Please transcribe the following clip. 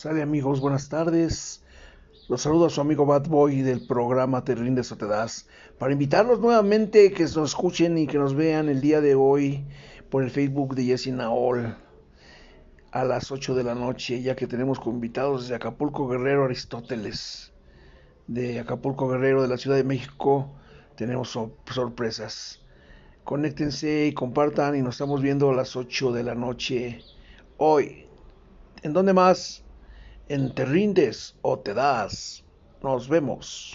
Sale amigos, buenas tardes. Los saludo a su amigo Bad Boy del programa Te rindes o te das. Para invitarlos nuevamente que nos escuchen y que nos vean el día de hoy por el Facebook de Jessy Naol a las 8 de la noche, ya que tenemos como invitados desde Acapulco Guerrero Aristóteles. De Acapulco Guerrero de la Ciudad de México tenemos sorpresas. Conéctense y compartan y nos estamos viendo a las 8 de la noche hoy. ¿En dónde más? En Te rindes o te das. Nos vemos.